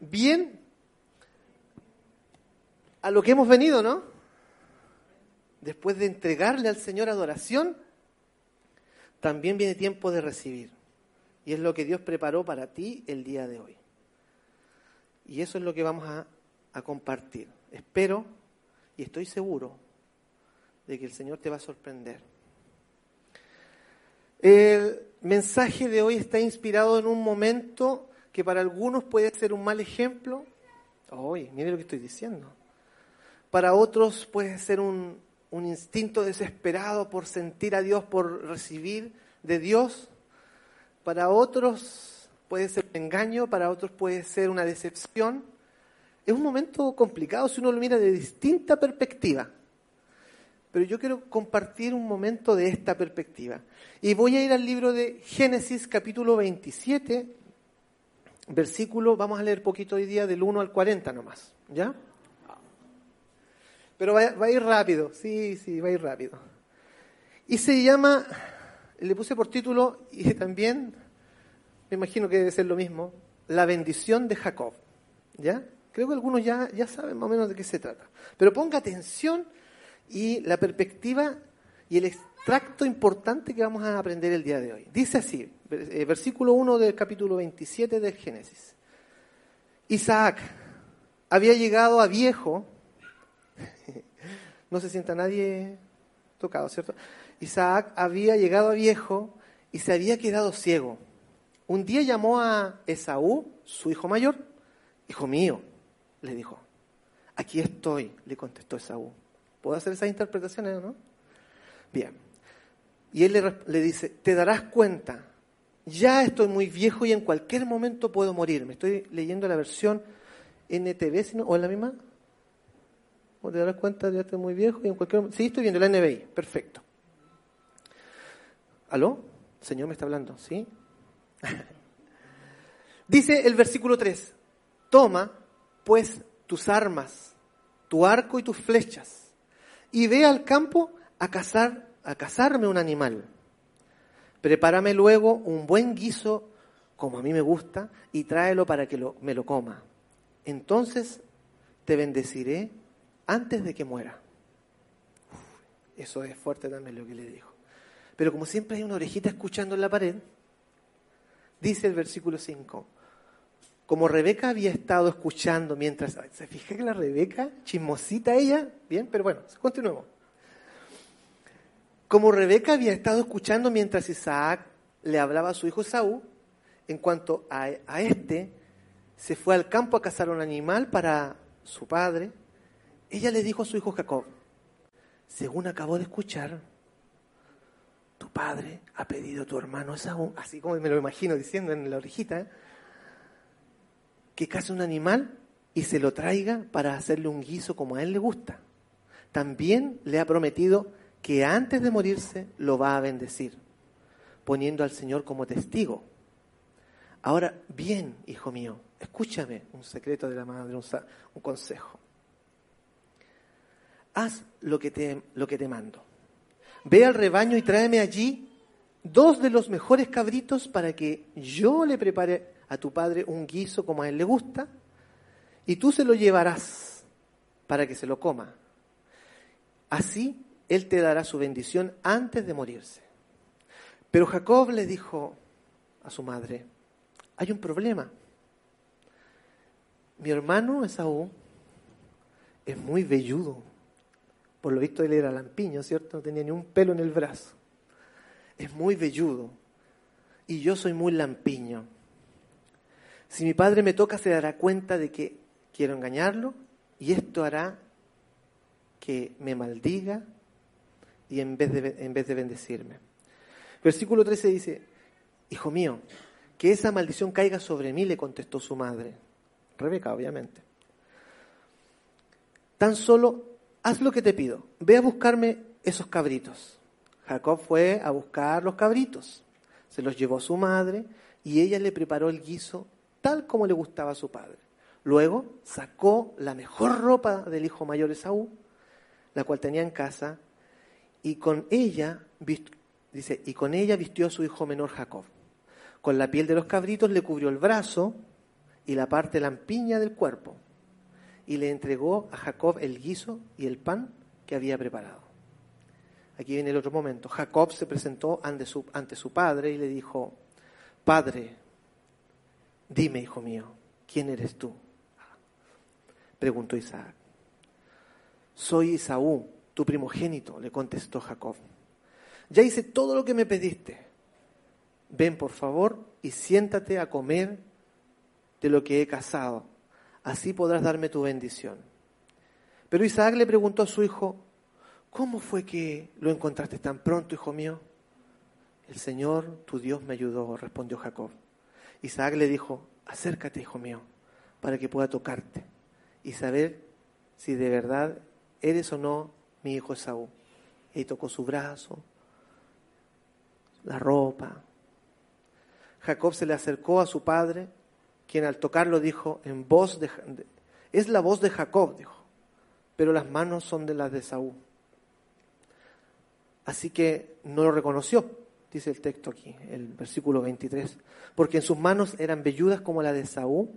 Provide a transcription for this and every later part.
Bien, a lo que hemos venido, ¿no? Después de entregarle al Señor adoración, también viene tiempo de recibir. Y es lo que Dios preparó para ti el día de hoy. Y eso es lo que vamos a, compartir. Espero y estoy seguro de que el Señor te va a sorprender. El mensaje de hoy está inspirado en un momento que para algunos puede ser un mal ejemplo. Oye, mire lo que estoy diciendo. Para otros puede ser un, un instinto desesperado por sentir a Dios, por recibir de Dios. Para otros puede ser un engaño, para otros puede ser una decepción. Es un momento complicado si uno lo mira de distinta perspectiva. Pero yo quiero compartir un momento de esta perspectiva. Y voy a ir al libro de Génesis capítulo 27, versículo, vamos a leer poquito hoy día del 1 al 40 nomás, ¿ya? Pero va, va, a ir rápido, sí, sí, va a ir rápido. Y se llama, le puse por título, y también, me imagino que debe ser lo mismo, La bendición de Jacob, ¿ya? Creo que algunos ya, ya saben más o menos de qué se trata. Pero ponga atención y la perspectiva y el extracto importante que vamos a aprender el día de hoy. Dice así, versículo 1 del capítulo 27 del Génesis. Isaac había llegado a viejo, no se sienta nadie tocado, ¿cierto? Isaac había llegado a viejo y se había quedado ciego. Un día llamó a Esaú, su hijo mayor, hijo mío, le dijo, aquí estoy, le contestó Esaú. ¿Puedo hacer esas interpretaciones, no? Bien. Y él le, dice, te darás cuenta, ya estoy muy viejo y en cualquier momento puedo morir. Me estoy leyendo la versión NTV, sino, ¿o en la misma? ¿O te darás cuenta, ya estoy muy viejo y en cualquier momento... Sí, estoy viendo la NBI, perfecto. ¿Aló? El Señor me está hablando, ¿sí? Dice el versículo 3, toma pues tus armas, tu arco y tus flechas, y ve al campo a cazar, a cazarme un animal. Prepárame luego un buen guiso, como a mí me gusta, y tráelo para que me lo coma. Entonces te bendeciré antes de que muera. Eso es fuerte también lo que le dijo. Pero como siempre hay una orejita escuchando en la pared, dice el versículo 5, como Rebeca había estado escuchando mientras, ¿se fija que la Rebeca, chismosita ella? Bien, pero bueno, continuemos. Como Rebeca había estado escuchando mientras Isaac le hablaba a su hijo Saúl, en cuanto a, a este, se fue al campo a cazar un animal para su padre, ella le dijo a su hijo Jacob, según acabó de escuchar, tu padre ha pedido a tu hermano Esaú, así como me lo imagino diciendo en la orejita, que case un animal y se lo traiga para hacerle un guiso como a él le gusta. También le ha prometido que antes de morirse lo va a bendecir, poniendo al Señor como testigo. Ahora, bien, hijo mío, escúchame un secreto de la madre, un, un consejo. Haz lo que, te, lo que te mando. Ve al rebaño y tráeme allí dos de los mejores cabritos para que yo le prepare a tu padre un guiso como a él le gusta y tú se lo llevarás para que se lo coma. Así él te dará su bendición antes de morirse. Pero Jacob le dijo a su madre, hay un problema. Mi hermano Esaú es muy velludo. Por lo visto él era lampiño, ¿cierto? No tenía ni un pelo en el brazo. Es muy velludo. Y yo soy muy lampiño. Si mi padre me toca, se dará cuenta de que quiero engañarlo y esto hará que me maldiga y en vez de, en vez de bendecirme. Versículo 13 dice, Hijo mío, que esa maldición caiga sobre mí, le contestó su madre. Rebeca, obviamente. Tan solo haz lo que te pido, ve a buscarme esos cabritos. Jacob fue a buscar los cabritos, se los llevó a su madre y ella le preparó el guiso tal como le gustaba a su padre. Luego sacó la mejor ropa del hijo mayor Esaú, la cual tenía en casa, y con ella, dice, y con ella vistió a su hijo menor Jacob. Con la piel de los cabritos le cubrió el brazo y la parte lampiña del cuerpo, y le entregó a Jacob el guiso y el pan que había preparado. Aquí viene el otro momento. Jacob se presentó ante su, ante su padre y le dijo, Padre, dime, hijo mío, ¿quién eres tú? Preguntó Isaac. Soy Isaú, tu primogénito, le contestó Jacob. Ya hice todo lo que me pediste. Ven, por favor, y siéntate a comer de lo que he cazado. Así podrás darme tu bendición. Pero Isaac le preguntó a su hijo, ¿cómo fue que lo encontraste tan pronto, hijo mío? El Señor, tu Dios, me ayudó, respondió Jacob. Isaac le dijo, acércate, hijo mío, para que pueda tocarte y saber si de verdad eres o no mi hijo Esaú. Y tocó su brazo, la ropa. Jacob se le acercó a su padre, quien al tocarlo dijo en voz de, es la voz de Jacob, dijo, pero las manos son de las de Esaú. Así que no lo reconoció, dice el texto aquí, el versículo 23, porque en sus manos eran velludas como la de Esaú.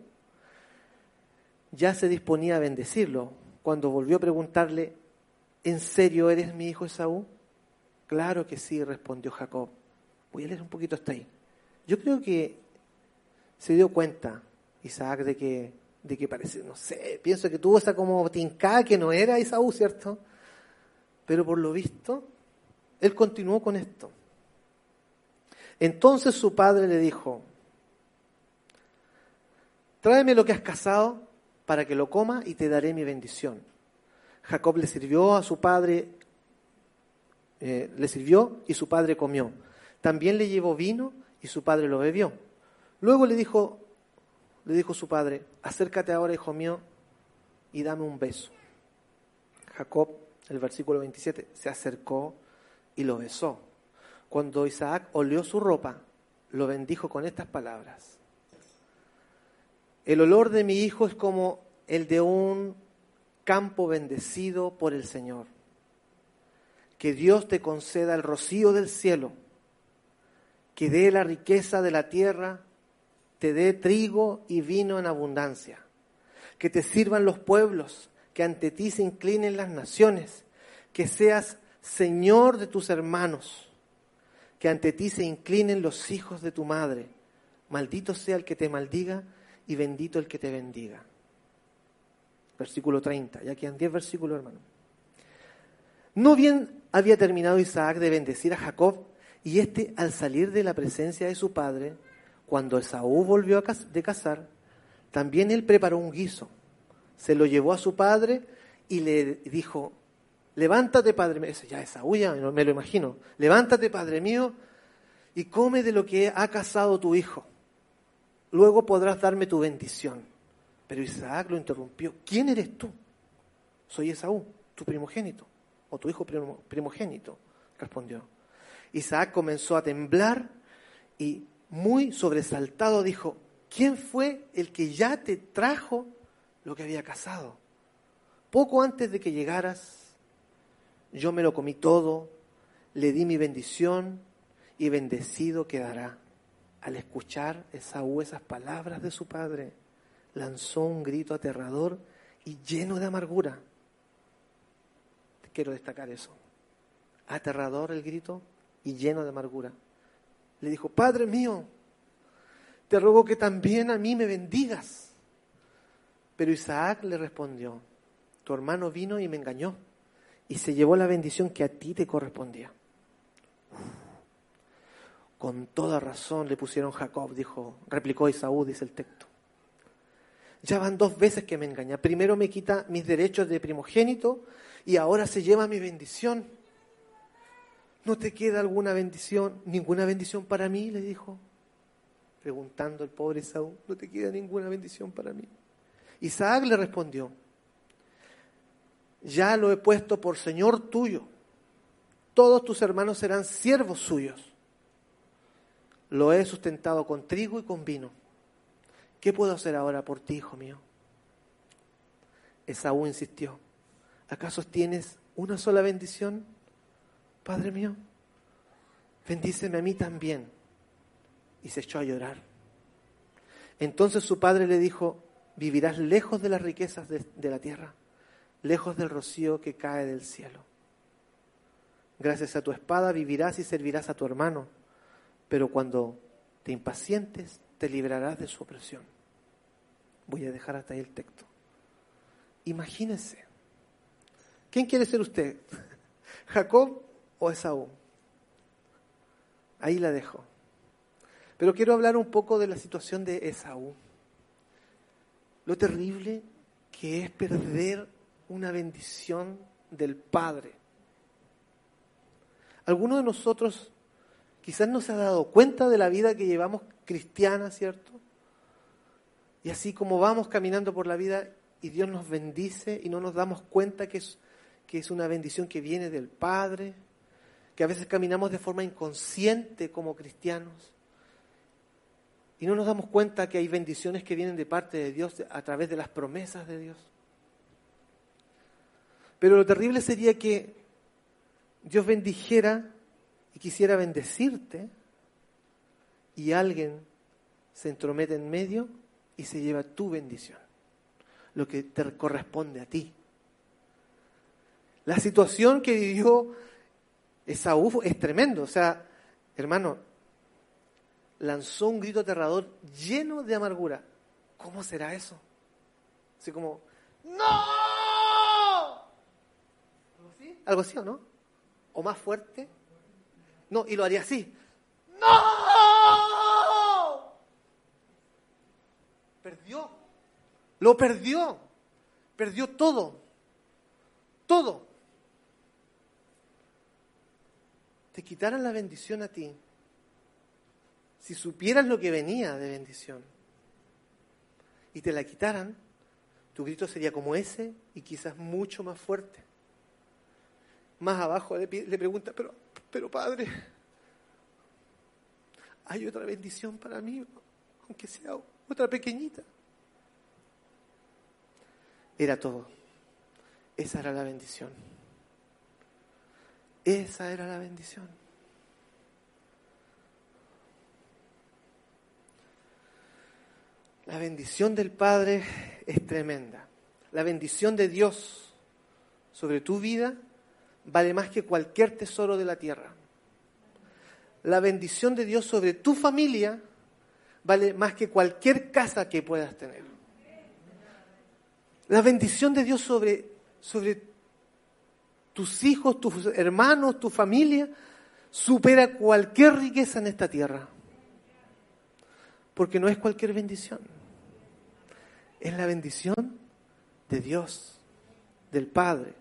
Ya se disponía a bendecirlo cuando volvió a preguntarle, ¿en serio eres mi hijo Esaú? Claro que sí, respondió Jacob. Voy a leer un poquito hasta ahí. Yo creo que se dio cuenta Isaac de que, de que parece, no sé, pienso que tuvo esa como tincada que no era Esaú, ¿cierto? Pero por lo visto, él continuó con esto. Entonces su padre le dijo, tráeme lo que has cazado para que lo coma y te daré mi bendición. Jacob le sirvió a su padre, eh, le sirvió y su padre comió. También le llevó vino y su padre lo bebió. Luego le dijo, le dijo su padre, acércate ahora, hijo mío, y dame un beso. Jacob, el versículo 27, se acercó y lo besó. Cuando Isaac olió su ropa, lo bendijo con estas palabras. El olor de mi hijo es como el de un campo bendecido por el Señor. Que Dios te conceda el rocío del cielo, que dé la riqueza de la tierra, te dé trigo y vino en abundancia, que te sirvan los pueblos, que ante ti se inclinen las naciones, que seas Señor de tus hermanos, que ante ti se inclinen los hijos de tu madre. Maldito sea el que te maldiga y bendito el que te bendiga. Versículo 30, ya quedan 10 versículos, hermano. No bien había terminado Isaac de bendecir a Jacob, y éste, al salir de la presencia de su padre, cuando Esaú volvió de cazar, también él preparó un guiso. Se lo llevó a su padre y le dijo, levántate, padre mío. ya Esaú ya me lo imagino. Levántate, padre mío, y come de lo que ha cazado tu hijo luego podrás darme tu bendición. Pero Isaac lo interrumpió. ¿Quién eres tú? Soy Esaú, tu primogénito, o tu hijo primogénito, respondió. Isaac comenzó a temblar y muy sobresaltado dijo, ¿quién fue el que ya te trajo lo que había cazado? Poco antes de que llegaras, yo me lo comí todo, le di mi bendición y bendecido quedará. Al escuchar Esaú esas palabras de su padre, lanzó un grito aterrador y lleno de amargura. Quiero destacar eso. Aterrador el grito y lleno de amargura. Le dijo, Padre mío, te ruego que también a mí me bendigas. Pero Isaac le respondió, tu hermano vino y me engañó y se llevó la bendición que a ti te correspondía. Con toda razón le pusieron Jacob, dijo, replicó Isaú, dice el texto. Ya van dos veces que me engaña. Primero me quita mis derechos de primogénito y ahora se lleva mi bendición. ¿No te queda alguna bendición, ninguna bendición para mí? le dijo. preguntando el pobre Esaú, no te queda ninguna bendición para mí. Isaac le respondió, ya lo he puesto por Señor tuyo, todos tus hermanos serán siervos suyos. Lo he sustentado con trigo y con vino. ¿Qué puedo hacer ahora por ti, hijo mío? Esaú insistió, ¿acaso tienes una sola bendición, Padre mío? Bendíceme a mí también. Y se echó a llorar. Entonces su padre le dijo, vivirás lejos de las riquezas de, de la tierra, lejos del rocío que cae del cielo. Gracias a tu espada vivirás y servirás a tu hermano, pero cuando te impacientes te librarás de su opresión. Voy a dejar hasta ahí el texto. Imagínese. ¿Quién quiere ser usted? ¿Jacob o Esaú? Ahí la dejo. Pero quiero hablar un poco de la situación de Esaú. Lo terrible que es perder una bendición del Padre. Alguno de nosotros quizás no se ha dado cuenta de la vida que llevamos cristiana, ¿cierto? Y así como vamos caminando por la vida y Dios nos bendice y no nos damos cuenta que es, que es una bendición que viene del Padre, que a veces caminamos de forma inconsciente como cristianos y no nos damos cuenta que hay bendiciones que vienen de parte de Dios a través de las promesas de Dios. Pero lo terrible sería que Dios bendijera y quisiera bendecirte y alguien se entromete en medio y se lleva tu bendición lo que te corresponde a ti. La situación que vivió Esaú es tremendo. O sea, hermano, lanzó un grito aterrador lleno de amargura. ¿Cómo será eso? Así como, ¡No! ¿Algo así? ¿Algo así o no? ¿O más fuerte? No, y lo haría así. ¡No! Perdió lo perdió. Perdió todo. Todo. Te quitaran la bendición a ti. Si supieras lo que venía de bendición y te la quitaran, tu grito sería como ese y quizás mucho más fuerte. Más abajo le, le pregunta, pero, pero padre, hay otra bendición para mí, aunque sea otra pequeñita era todo. Esa era la bendición. Esa era la bendición. La bendición del Padre es tremenda. La bendición de Dios sobre tu vida vale más que cualquier tesoro de la tierra. La bendición de Dios sobre tu familia vale más que cualquier casa que puedas tener. La bendición de Dios sobre, sobre tus hijos, tus hermanos, tu familia, supera cualquier riqueza en esta tierra. Porque no es cualquier bendición. Es la bendición de Dios, del Padre.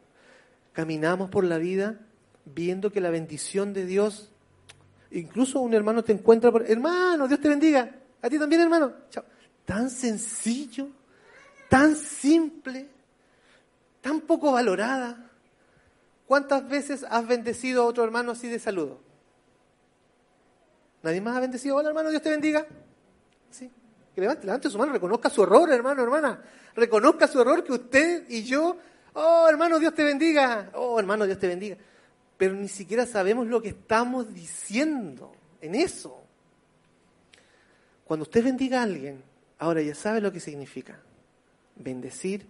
Caminamos por la vida viendo que la bendición de Dios, incluso un hermano te encuentra por, hermano, Dios te bendiga. A ti también, hermano. Chao. Tan sencillo tan simple, tan poco valorada. ¿Cuántas veces has bendecido a otro hermano así de saludo? ¿Nadie más ha bendecido? Hola hermano, Dios te bendiga. ¿Sí? Que levante, levante su mano, reconozca su error, hermano, hermana. Reconozca su error que usted y yo, oh hermano, Dios te bendiga. Oh hermano, Dios te bendiga. Pero ni siquiera sabemos lo que estamos diciendo en eso. Cuando usted bendiga a alguien, ahora ya sabe lo que significa bendecir.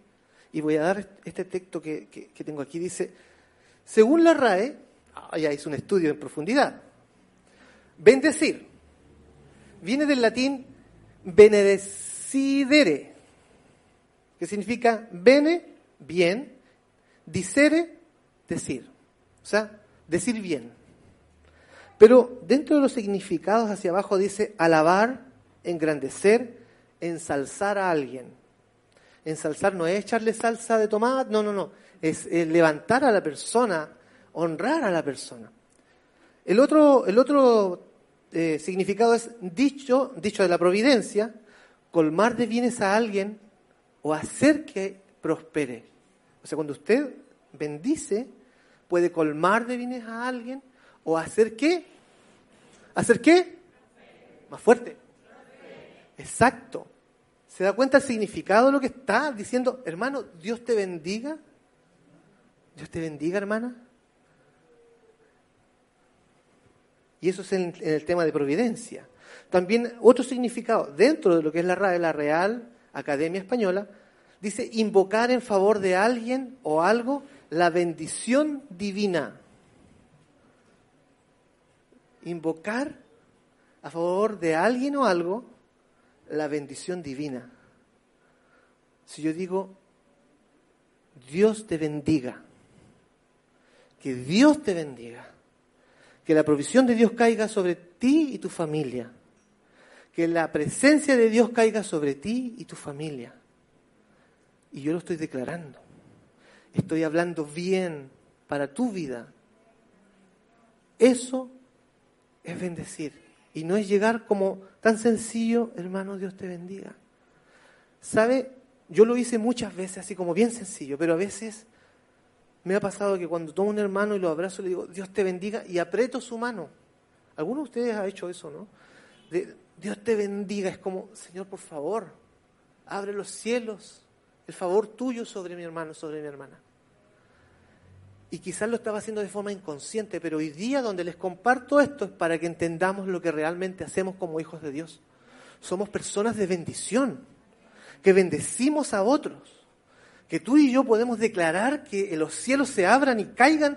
Y voy a dar este texto que, tengo aquí. Dice, según la RAE, ya hice un estudio en profundidad, bendecir viene del latín benedecidere, que significa bene, bien, dicere, decir. O sea, decir bien. Pero dentro de los significados hacia abajo dice alabar, engrandecer, ensalzar a alguien. Ensalzar no es echarle salsa de tomate, no, no, no. Es, levantar a la persona, honrar a la persona. El otro, el otro eh, significado es dicho, dicho de la providencia, colmar de bienes a alguien o hacer que prospere. O sea, cuando usted bendice, puede colmar de bienes a alguien o hacer qué? ¿Hacer qué? Más fuerte. Exacto. ¿Se da cuenta el significado de lo que está diciendo? Hermano, Dios te bendiga. Dios te bendiga, hermana. Y eso es en, el tema de providencia. También otro significado, dentro de lo que es la, la Real Academia Española, dice invocar en favor de alguien o algo la bendición divina. Invocar a favor de alguien o algo la bendición divina. Si yo digo, Dios te bendiga, que Dios te bendiga, que la provisión de Dios caiga sobre ti y tu familia. Que la presencia de Dios caiga sobre ti y tu familia. Y yo lo estoy declarando. Estoy hablando bien para tu vida. Eso es bendecir. Y no es llegar como tan sencillo, hermano, Dios te bendiga. ¿Sabe? Yo lo hice muchas veces así como bien sencillo, pero a veces me ha pasado que cuando tomo un hermano y lo abrazo, le digo, Dios te bendiga, y aprieto su mano. Algunos de ustedes ha hecho eso, ¿no? Dios te bendiga, es como, Señor, por favor, abre los cielos, el favor tuyo sobre mi hermano, sobre mi hermana. Y quizás lo estaba haciendo de forma inconsciente, pero hoy día donde les comparto esto es para que entendamos lo que realmente hacemos como hijos de Dios. Somos personas de bendición, que bendecimos a otros que tú y yo podemos declarar que los cielos se abran y caigan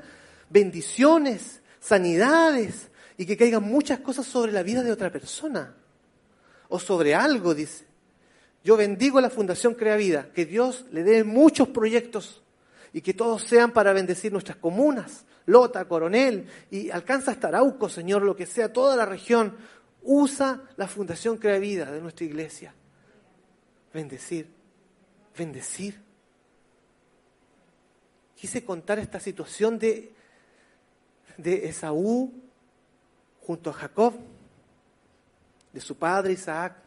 bendiciones, sanidades y que caigan muchas cosas sobre la vida de otra persona o sobre algo, dice. Yo bendigo a la Fundación Crea Vida, que Dios le dé muchos proyectos y que todos sean para bendecir nuestras comunas, Lota, Coronel y alcanza hasta Arauco, Señor, lo que sea, toda la región. Usa la Fundación Crea Vida de nuestra iglesia. Bendecir, bendecir quise contar esta situación de, de Esaú junto a Jacob, de su padre Isaac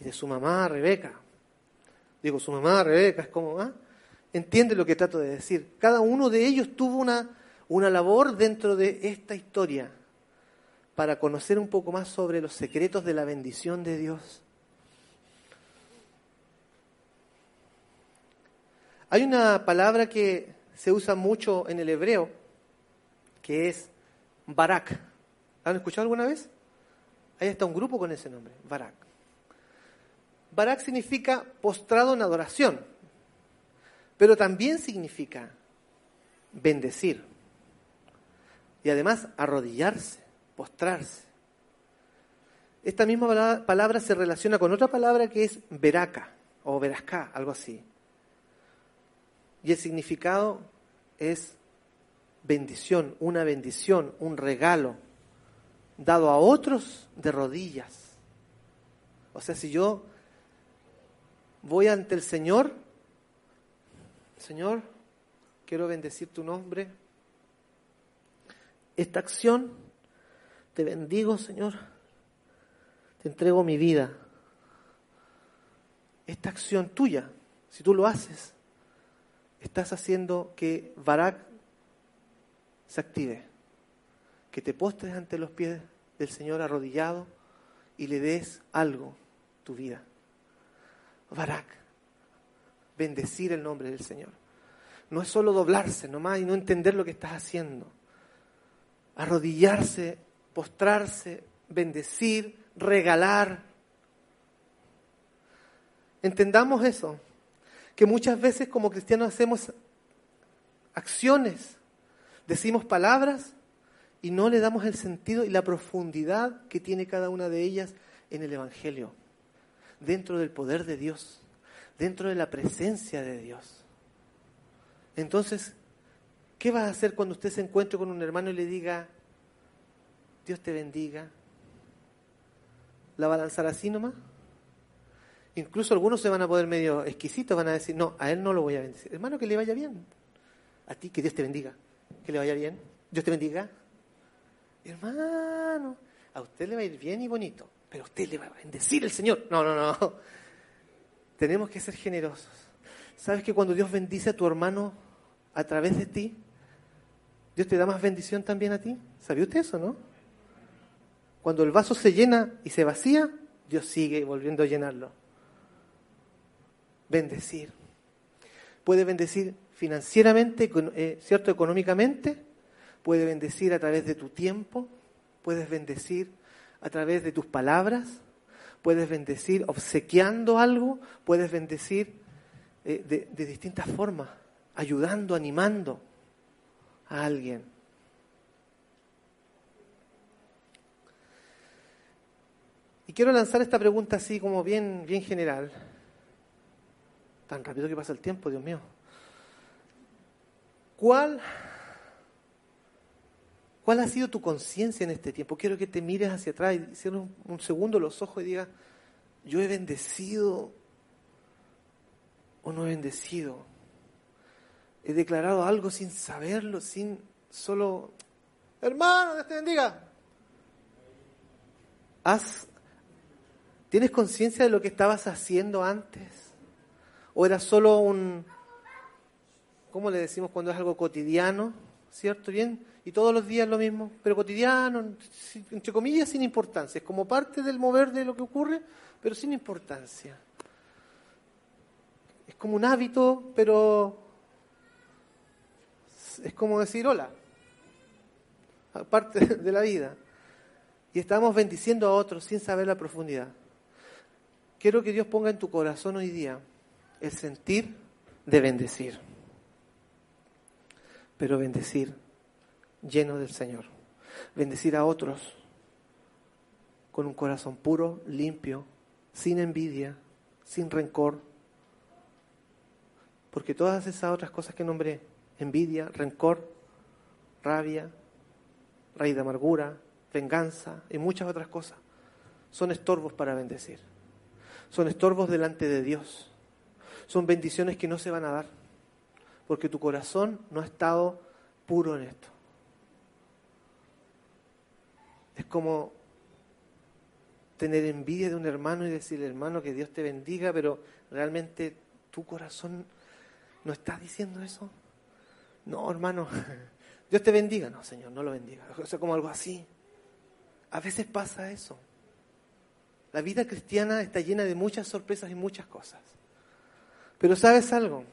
y de su mamá Rebeca. Digo, su mamá Rebeca es como, ¿ah? Entiende lo que trato de decir. Cada uno de ellos tuvo una, una labor dentro de esta historia para conocer un poco más sobre los secretos de la bendición de Dios. Hay una palabra que se usa mucho en el hebreo, que es Barak. ¿Han escuchado alguna vez? Ahí está un grupo con ese nombre, Barak. Barak significa postrado en adoración, pero también significa bendecir. Y además arrodillarse, postrarse. Esta misma palabra se relaciona con otra palabra que es veraka o veraská, algo así. Y el significado es bendición, una bendición, un regalo dado a otros de rodillas. O sea, si yo voy ante el Señor, Señor, quiero bendecir tu nombre, esta acción, te bendigo, Señor, te entrego mi vida. Esta acción tuya, si tú lo haces, estás haciendo que Barak se active, que te postres ante los pies del Señor arrodillado y le des algo, tu vida. Barak, bendecir el nombre del Señor. No es solo doblarse nomás y no entender lo que estás haciendo. Arrodillarse, postrarse, bendecir, regalar. Entendamos eso que muchas veces como cristianos hacemos acciones, decimos palabras y no le damos el sentido y la profundidad que tiene cada una de ellas en el Evangelio, dentro del poder de Dios, dentro de la presencia de Dios. Entonces, ¿qué va a hacer cuando usted se encuentre con un hermano y le diga, Dios te bendiga? ¿La va a lanzar así nomás? Incluso algunos se van a poder medio exquisitos, van a decir, no, a él no lo voy a bendecir. Hermano, que le vaya bien. A ti, que Dios te bendiga. Que le vaya bien. Dios te bendiga. Hermano, a usted le va a ir bien y bonito, pero a usted le va a bendecir el Señor. No, no, no. Tenemos que ser generosos. ¿Sabes que cuando Dios bendice a tu hermano a través de ti, Dios te da más bendición también a ti? ¿Sabía usted eso, no? Cuando el vaso se llena y se vacía, Dios sigue volviendo a llenarlo. Bendecir. Puede bendecir financieramente, eh, ¿cierto? Económicamente. Puede bendecir a través de tu tiempo. Puedes bendecir a través de tus palabras. Puedes bendecir obsequiando algo. Puedes bendecir eh, de, de distintas formas, ayudando, animando a alguien. Y quiero lanzar esta pregunta así como bien, bien general. Tan rápido que pasa el tiempo, Dios mío. ¿Cuál, cuál ha sido tu conciencia en este tiempo? Quiero que te mires hacia atrás y cierres un segundo los ojos y digas, yo he bendecido o no he bendecido. He declarado algo sin saberlo, sin solo, hermano, Dios te bendiga. ¿Has, ¿Tienes conciencia de lo que estabas haciendo antes? ¿O era solo un, ¿cómo le decimos cuando es algo cotidiano? ¿Cierto? Bien. Y todos los días lo mismo, pero cotidiano, entre comillas, sin importancia. Es como parte del mover de lo que ocurre, pero sin importancia. Es como un hábito, pero es como decir hola, aparte de la vida. Y estamos bendiciendo a otros sin saber la profundidad. Quiero que Dios ponga en tu corazón hoy día el sentir de bendecir. Pero bendecir lleno del Señor. Bendecir a otros con un corazón puro, limpio, sin envidia, sin rencor. Porque todas esas otras cosas que nombré envidia, rencor, rabia, raíz de amargura, venganza y muchas otras cosas. Son estorbos para bendecir. Son estorbos delante de Dios. Son bendiciones que no se van a dar. Porque tu corazón no ha estado puro en esto. Es como tener envidia de un hermano y decirle, hermano, que Dios te bendiga, pero realmente tu corazón no está diciendo eso. No, hermano, Dios te bendiga. No, Señor, no lo bendiga. O sea, como algo así. A veces pasa eso. La vida cristiana está llena de muchas sorpresas y muchas cosas. Pero ¿sabes algo?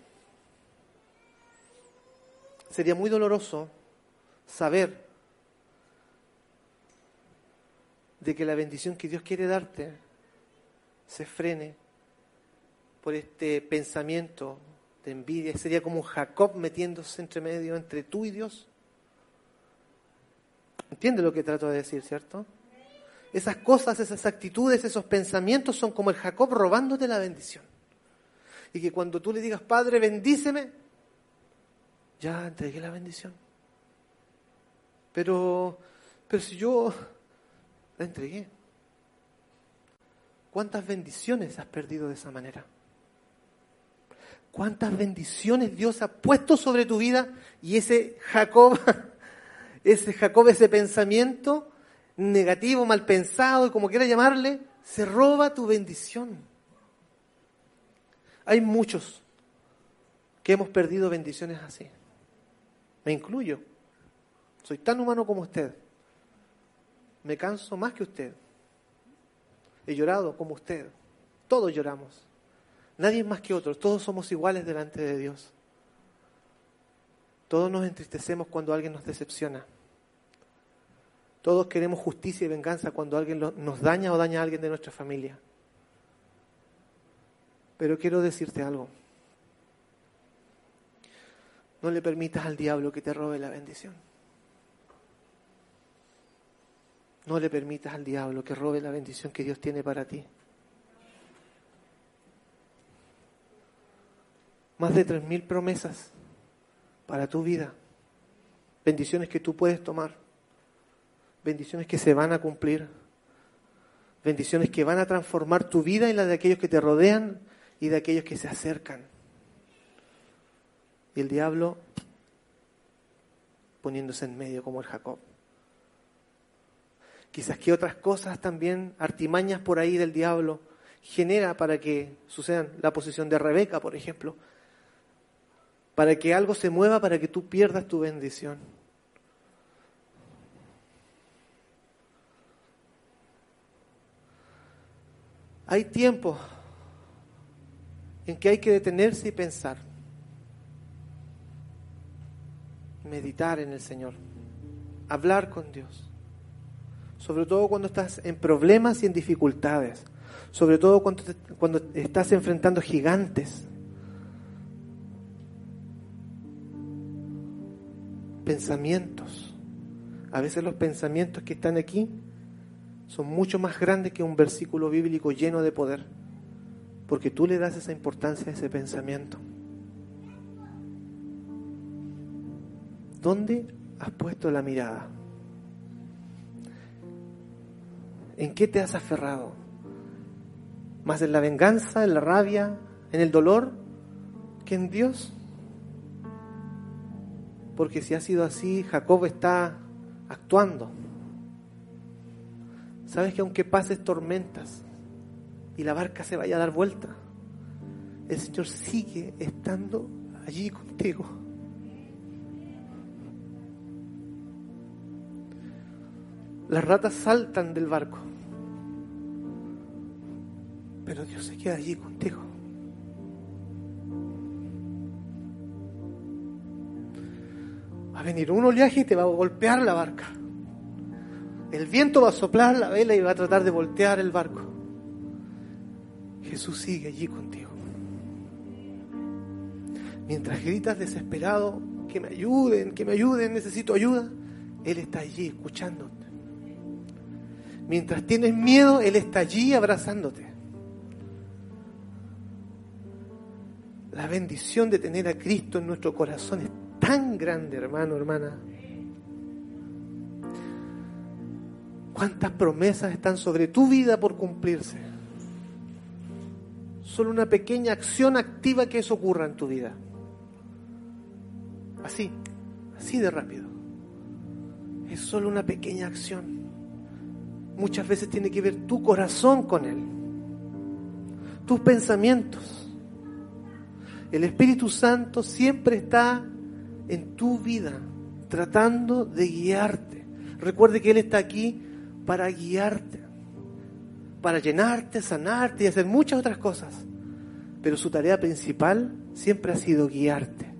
Sería muy doloroso saber de que la bendición que Dios quiere darte se frene por este pensamiento de envidia. Sería como un Jacob metiéndose entre medio entre tú y Dios. ¿Entiende lo que trato de decir, cierto? Esas cosas, esas actitudes, esos pensamientos son como el Jacob robándote la bendición. Y que cuando tú le digas, Padre, bendíceme, ya entregué la bendición. Pero, pero si yo entregué, ¿cuántas bendiciones has perdido de esa manera? cuántas bendiciones Dios ha puesto sobre tu vida y ese Jacob, ese Jacob, ese pensamiento negativo, mal pensado, y como quiera llamarle, se roba tu bendición. Hay muchos que hemos perdido bendiciones así. Me incluyo. Soy tan humano como usted. Me canso más que usted. He llorado como usted. Todos lloramos. Nadie más que otros, todos somos iguales delante de Dios. Todos nos entristecemos cuando alguien nos decepciona. Todos queremos justicia y venganza cuando alguien nos daña o daña a alguien de nuestra familia. Pero quiero decirte algo. No le permitas al diablo que te robe la bendición. No le permitas al diablo que robe la bendición que Dios tiene para ti. más de 3.000 promesas para tu vida, bendiciones que tú puedes tomar, bendiciones que se van a cumplir, bendiciones que van a transformar tu vida y la de aquellos que te rodean y de aquellos que se acercan. Y el diablo poniéndose en medio como el Jacob. Quizás que otras cosas también, artimañas por ahí del diablo, genera para que sucedan. La posición de Rebeca, por ejemplo, para que algo se mueva, para que tú pierdas tu bendición. Hay tiempo en que hay que detenerse y pensar, meditar en el Señor, hablar con Dios, sobre todo cuando estás en problemas y en dificultades, sobre todo cuando, estás enfrentando gigantes, pensamientos. A veces los pensamientos que están aquí son mucho más grandes que un versículo bíblico lleno de poder, porque tú le das esa importancia a ese pensamiento. ¿Dónde has puesto la mirada? ¿En qué te has aferrado? ¿Más en la venganza, en la rabia, en el dolor que en Dios? Porque si ha sido así, Jacob está actuando. Sabes que aunque pases tormentas y la barca se vaya a dar vuelta, el Señor sigue estando allí contigo. Las ratas saltan del barco, pero Dios se queda allí contigo. Va a venir un oleaje y te va a golpear la barca. El viento va a soplar la vela y va a tratar de voltear el barco. Jesús sigue allí contigo. Mientras gritas desesperado, que me ayuden, que me ayuden, necesito ayuda, Él está allí escuchándote. Mientras tienes miedo, Él está allí abrazándote. La bendición de tener a Cristo en nuestro corazón es tan grande, hermano, hermana. ¿Cuántas promesas están sobre tu vida por cumplirse? Solo una pequeña acción activa que eso ocurra en tu vida. Así, así de rápido. Es solo una pequeña acción. Muchas veces tiene que ver tu corazón con Él, tus pensamientos. El Espíritu Santo siempre está en tu vida, tratando de guiarte. Recuerde que Él está aquí para guiarte, para llenarte, sanarte y hacer muchas otras cosas. Pero su tarea principal siempre ha sido guiarte.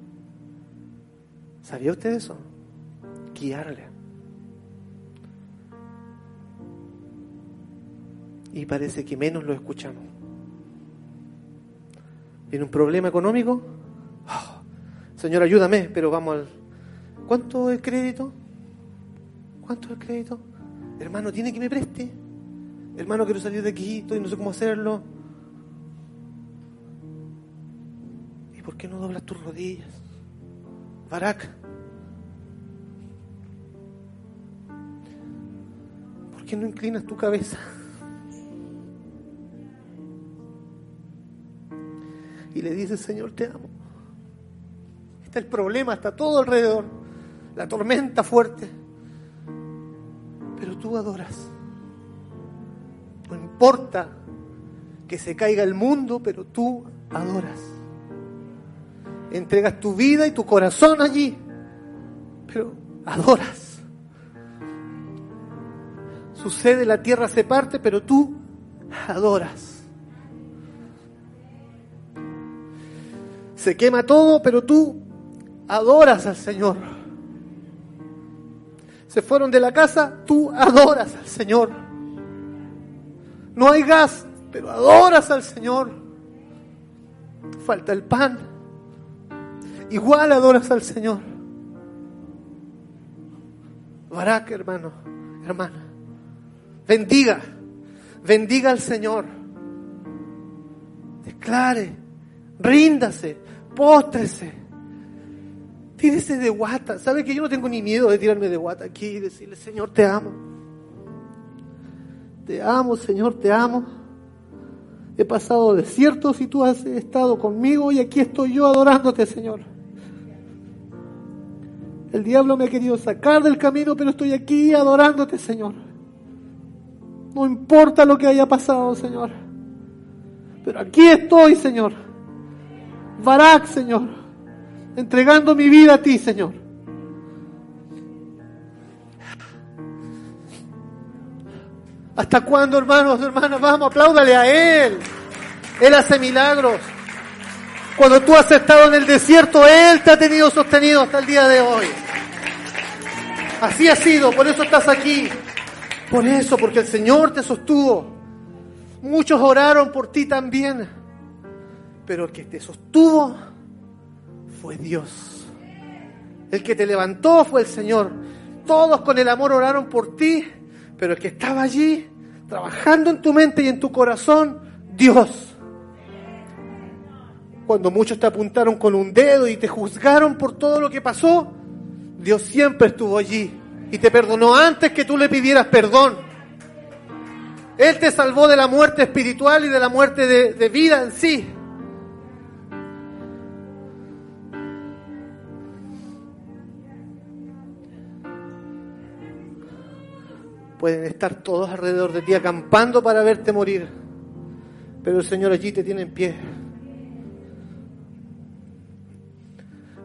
¿Sabía usted eso? Guiarle. Y parece que menos lo escuchamos. ¿Tiene un problema económico? Oh, señor, ayúdame, pero vamos al... ¿Cuánto es el crédito? ¿Cuánto es el crédito? Hermano, ¿tiene que me preste? Hermano, quiero salir de aquí, estoy, no sé cómo hacerlo. ¿Y por qué no doblas tus rodillas? Barak. ¿Por qué no inclinas tu cabeza? Y le dices, Señor, te amo. Está el problema, está todo alrededor. La tormenta fuerte pero tú adoras. No importa que se caiga el mundo, pero tú adoras. Entregas tu vida y tu corazón allí, pero adoras. Sucede, la tierra se parte, pero tú adoras. Se quema todo, pero tú adoras al Señor se fueron de la casa, tú adoras al Señor. No hay gas, pero adoras al Señor. Falta el pan. Igual adoras al Señor. Barak, hermano, hermana. Bendiga, bendiga al Señor. Declare, ríndase, póstrese Tírese de guata. ¿Sabe que yo no tengo ni miedo de tirarme de guata aquí y decirle, Señor, te amo? Te amo, Señor, te amo. He pasado desiertos y tú has estado conmigo y aquí estoy yo adorándote, Señor. El diablo me ha querido sacar del camino, pero estoy aquí adorándote, Señor. No importa lo que haya pasado, Señor. Pero aquí estoy, Señor. Barak, Señor. Entregando mi vida a ti, Señor. ¿Hasta cuándo, hermanos, hermanas? Vamos, apláudale a Él. Él hace milagros. Cuando tú has estado en el desierto, Él te ha tenido sostenido hasta el día de hoy. Así ha sido, por eso estás aquí. Por eso, porque el Señor te sostuvo. Muchos oraron por ti también. Pero el que te sostuvo fue Dios. El que te levantó fue el Señor. Todos con el amor oraron por ti, pero el que estaba allí, trabajando en tu mente y en tu corazón, Dios. Cuando muchos te apuntaron con un dedo y te juzgaron por todo lo que pasó, Dios siempre estuvo allí y te perdonó antes que tú le pidieras perdón. Él te salvó de la muerte espiritual y de la muerte de, de vida en sí. Pueden estar todos alrededor de ti acampando para verte morir, pero el Señor allí te tiene en pie.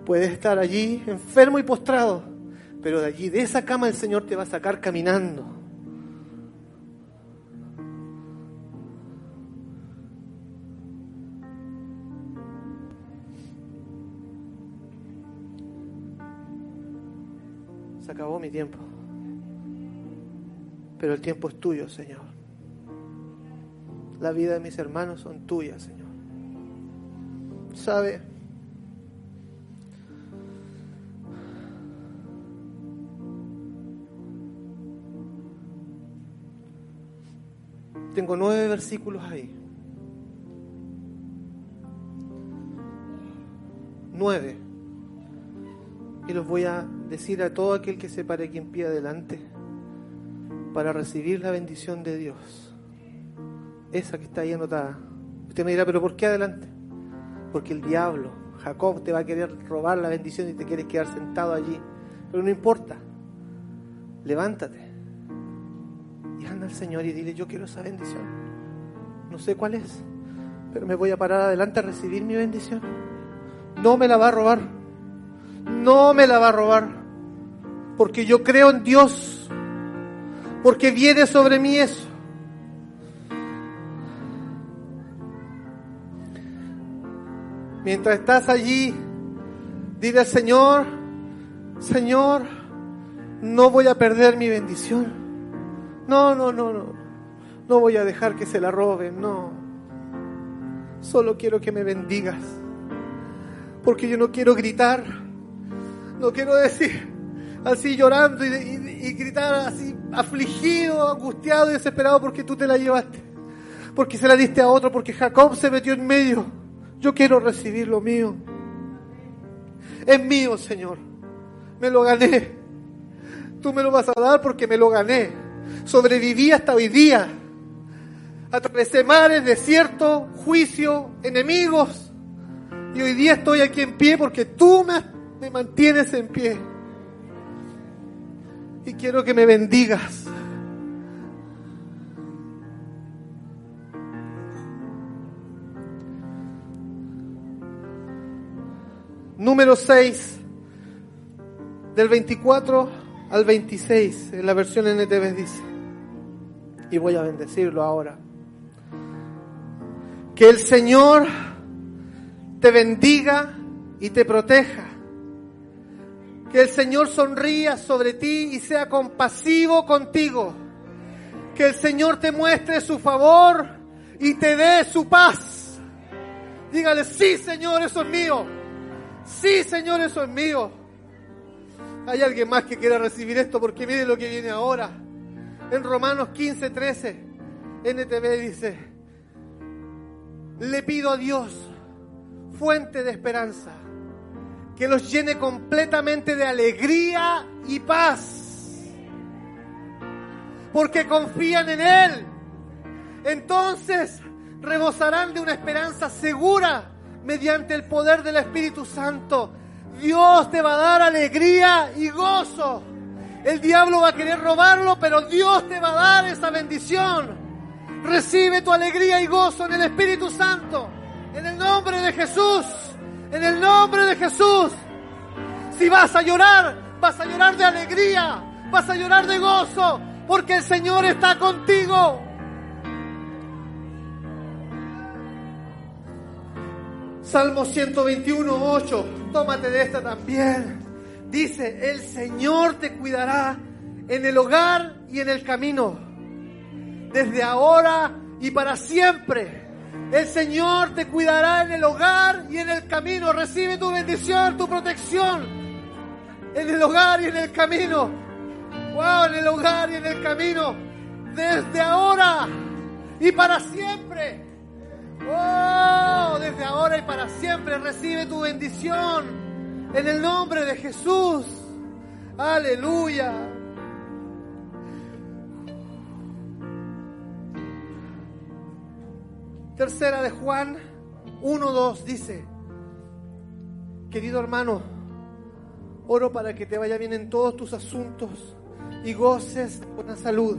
Puedes estar allí enfermo y postrado, pero de allí, de esa cama, el Señor te va a sacar caminando. Se acabó mi tiempo. Pero el tiempo es tuyo, Señor. La vida de mis hermanos son tuyas, Señor. ¿Sabe? Tengo nueve versículos ahí. Nueve. Y los voy a decir a todo aquel que se pare aquí en pie adelante para recibir la bendición de Dios. Esa que está ahí anotada. Usted me dirá, pero ¿por qué adelante? Porque el diablo, Jacob, te va a querer robar la bendición y te quieres quedar sentado allí. Pero no importa. Levántate y anda al Señor y dile, yo quiero esa bendición. No sé cuál es, pero me voy a parar adelante a recibir mi bendición. No me la va a robar. No me la va a robar. Porque yo creo en Dios. Porque viene sobre mí eso. Mientras estás allí, dile al Señor, Señor, no voy a perder mi bendición. No, no, no, no. No voy a dejar que se la roben, no. Solo quiero que me bendigas. Porque yo no quiero gritar. No quiero decir así llorando y, y, y gritar así afligido, angustiado y desesperado porque tú te la llevaste. Porque se la diste a otro, porque Jacob se metió en medio. Yo quiero recibir lo mío. Es mío, Señor. Me lo gané. Tú me lo vas a dar porque me lo gané. Sobreviví hasta hoy día. Atravesé mares, desierto, juicio, enemigos. Y hoy día estoy aquí en pie porque tú me, me mantienes en pie. Y quiero que me bendigas. Número 6, del 24 al 26, en la versión NTV dice, y voy a bendecirlo ahora, que el Señor te bendiga y te proteja, que el Señor sonría sobre ti y sea compasivo contigo, que el Señor te muestre su favor y te dé su paz. Dígale, sí Señor, eso es mío. Sí, Señor, eso es mío. Hay alguien más que quiera recibir esto porque mire lo que viene ahora. En Romanos 15, 13, NTV dice, le pido a Dios, fuente de esperanza, que los llene completamente de alegría y paz, porque confían en Él. Entonces rebosarán de una esperanza segura mediante el poder del Espíritu Santo. Dios te va a dar alegría y gozo El diablo va a querer robarlo, pero Dios te va a dar esa bendición. Recibe tu alegría y gozo en el Espíritu Santo. En el nombre de Jesús. En el nombre de Jesús. Si vas a llorar, vas a llorar de alegría. Vas a llorar de gozo. Porque el Señor está contigo. Salmo 121, 8. Tómate de esta también. Dice, el Señor te cuidará en el hogar y en el camino. Desde ahora y para siempre. El Señor te cuidará en el hogar y en el camino. Recibe tu bendición, tu protección. En el hogar y en el camino. Wow, en el hogar y en el camino. Desde ahora y para siempre. Oh, desde ahora y para siempre recibe tu bendición en el nombre de Jesús. Aleluya. Tercera de Juan 1.2 dice, querido hermano, oro para que te vaya bien en todos tus asuntos y goces buena salud,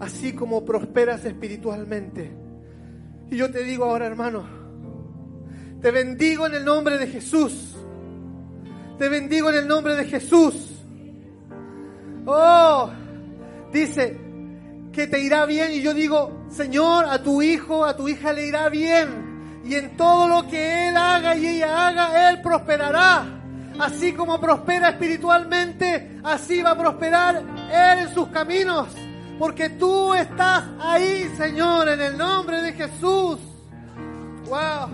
así como prosperas espiritualmente. Y yo te digo ahora, hermano, te bendigo en el nombre de Jesús. Te bendigo en el nombre de Jesús. Oh, dice que te irá bien y yo digo, Señor, a tu hijo, a tu hija le irá bien. Y en todo lo que él haga y ella haga, él prosperará. Así como prospera espiritualmente, así va a prosperar él en sus caminos. Porque tú estás ahí, Señor, en el nombre de Jesús. Wow.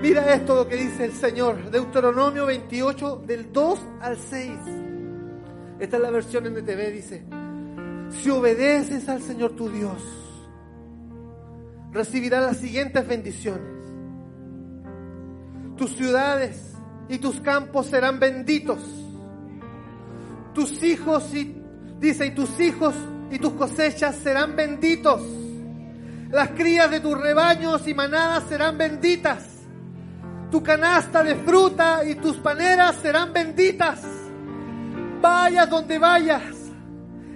Mira esto lo que dice el Señor. Deuteronomio 28, del 2 al 6. Esta es la versión en NTV, dice. Si obedeces al Señor tu Dios, recibirás las siguientes bendiciones. Tus ciudades y tus campos serán benditos tus hijos y dice, y tus hijos y tus cosechas serán benditos. Las crías de tus rebaños y manadas serán benditas. Tu canasta de fruta y tus paneras serán benditas. Vayas donde vayas,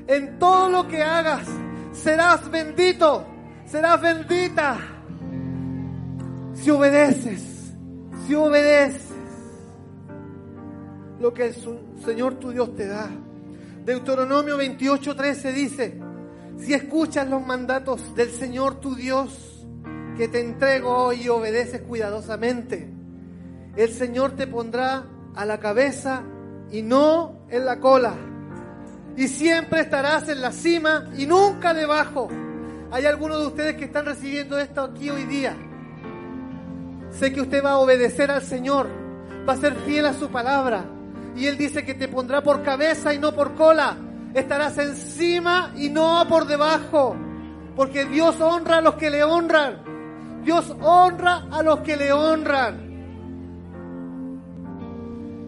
en todo lo que hagas, serás bendito, serás bendita. Si obedeces, si obedeces lo que el Señor tu Dios te da. Deuteronomio 28:13 dice, si escuchas los mandatos del Señor tu Dios que te entrego hoy y obedeces cuidadosamente, el Señor te pondrá a la cabeza y no en la cola. Y siempre estarás en la cima y nunca debajo. Hay algunos de ustedes que están recibiendo esto aquí hoy día. Sé que usted va a obedecer al Señor, va a ser fiel a su palabra, y Él dice que te pondrá por cabeza y no por cola. Estarás encima y no por debajo. Porque Dios honra a los que le honran. Dios honra a los que le honran.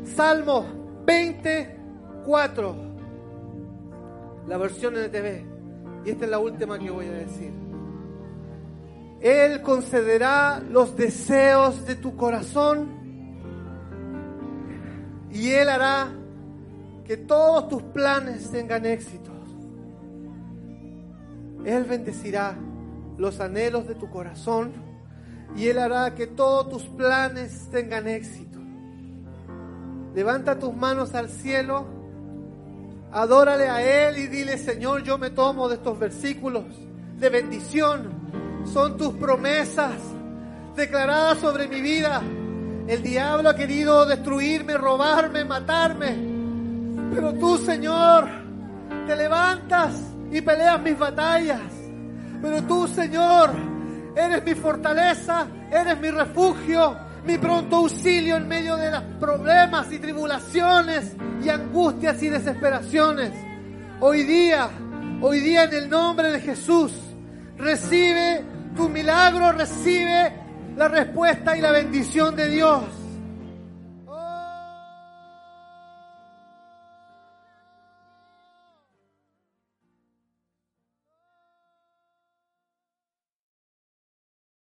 Salmo 24. La versión NTV. Y esta es la última que voy a decir. Él concederá los deseos de tu corazón y Él hará que todos tus planes tengan éxito. Él bendecirá los anhelos de tu corazón y Él hará que todos tus planes tengan éxito. Levanta tus manos al cielo, adórale a Él y dile, Señor, yo me tomo de estos versículos de bendición. Son tus promesas declaradas sobre mi vida el diablo ha querido destruirme, robarme, matarme. Pero tú, Señor, te levantas y peleas mis batallas. Pero tú, Señor, eres mi fortaleza, eres mi refugio, mi pronto auxilio en medio de los problemas y tribulaciones y angustias y desesperaciones. Hoy día, hoy día en el nombre de Jesús, recibe tu milagro, recibe la respuesta y la bendición de Dios.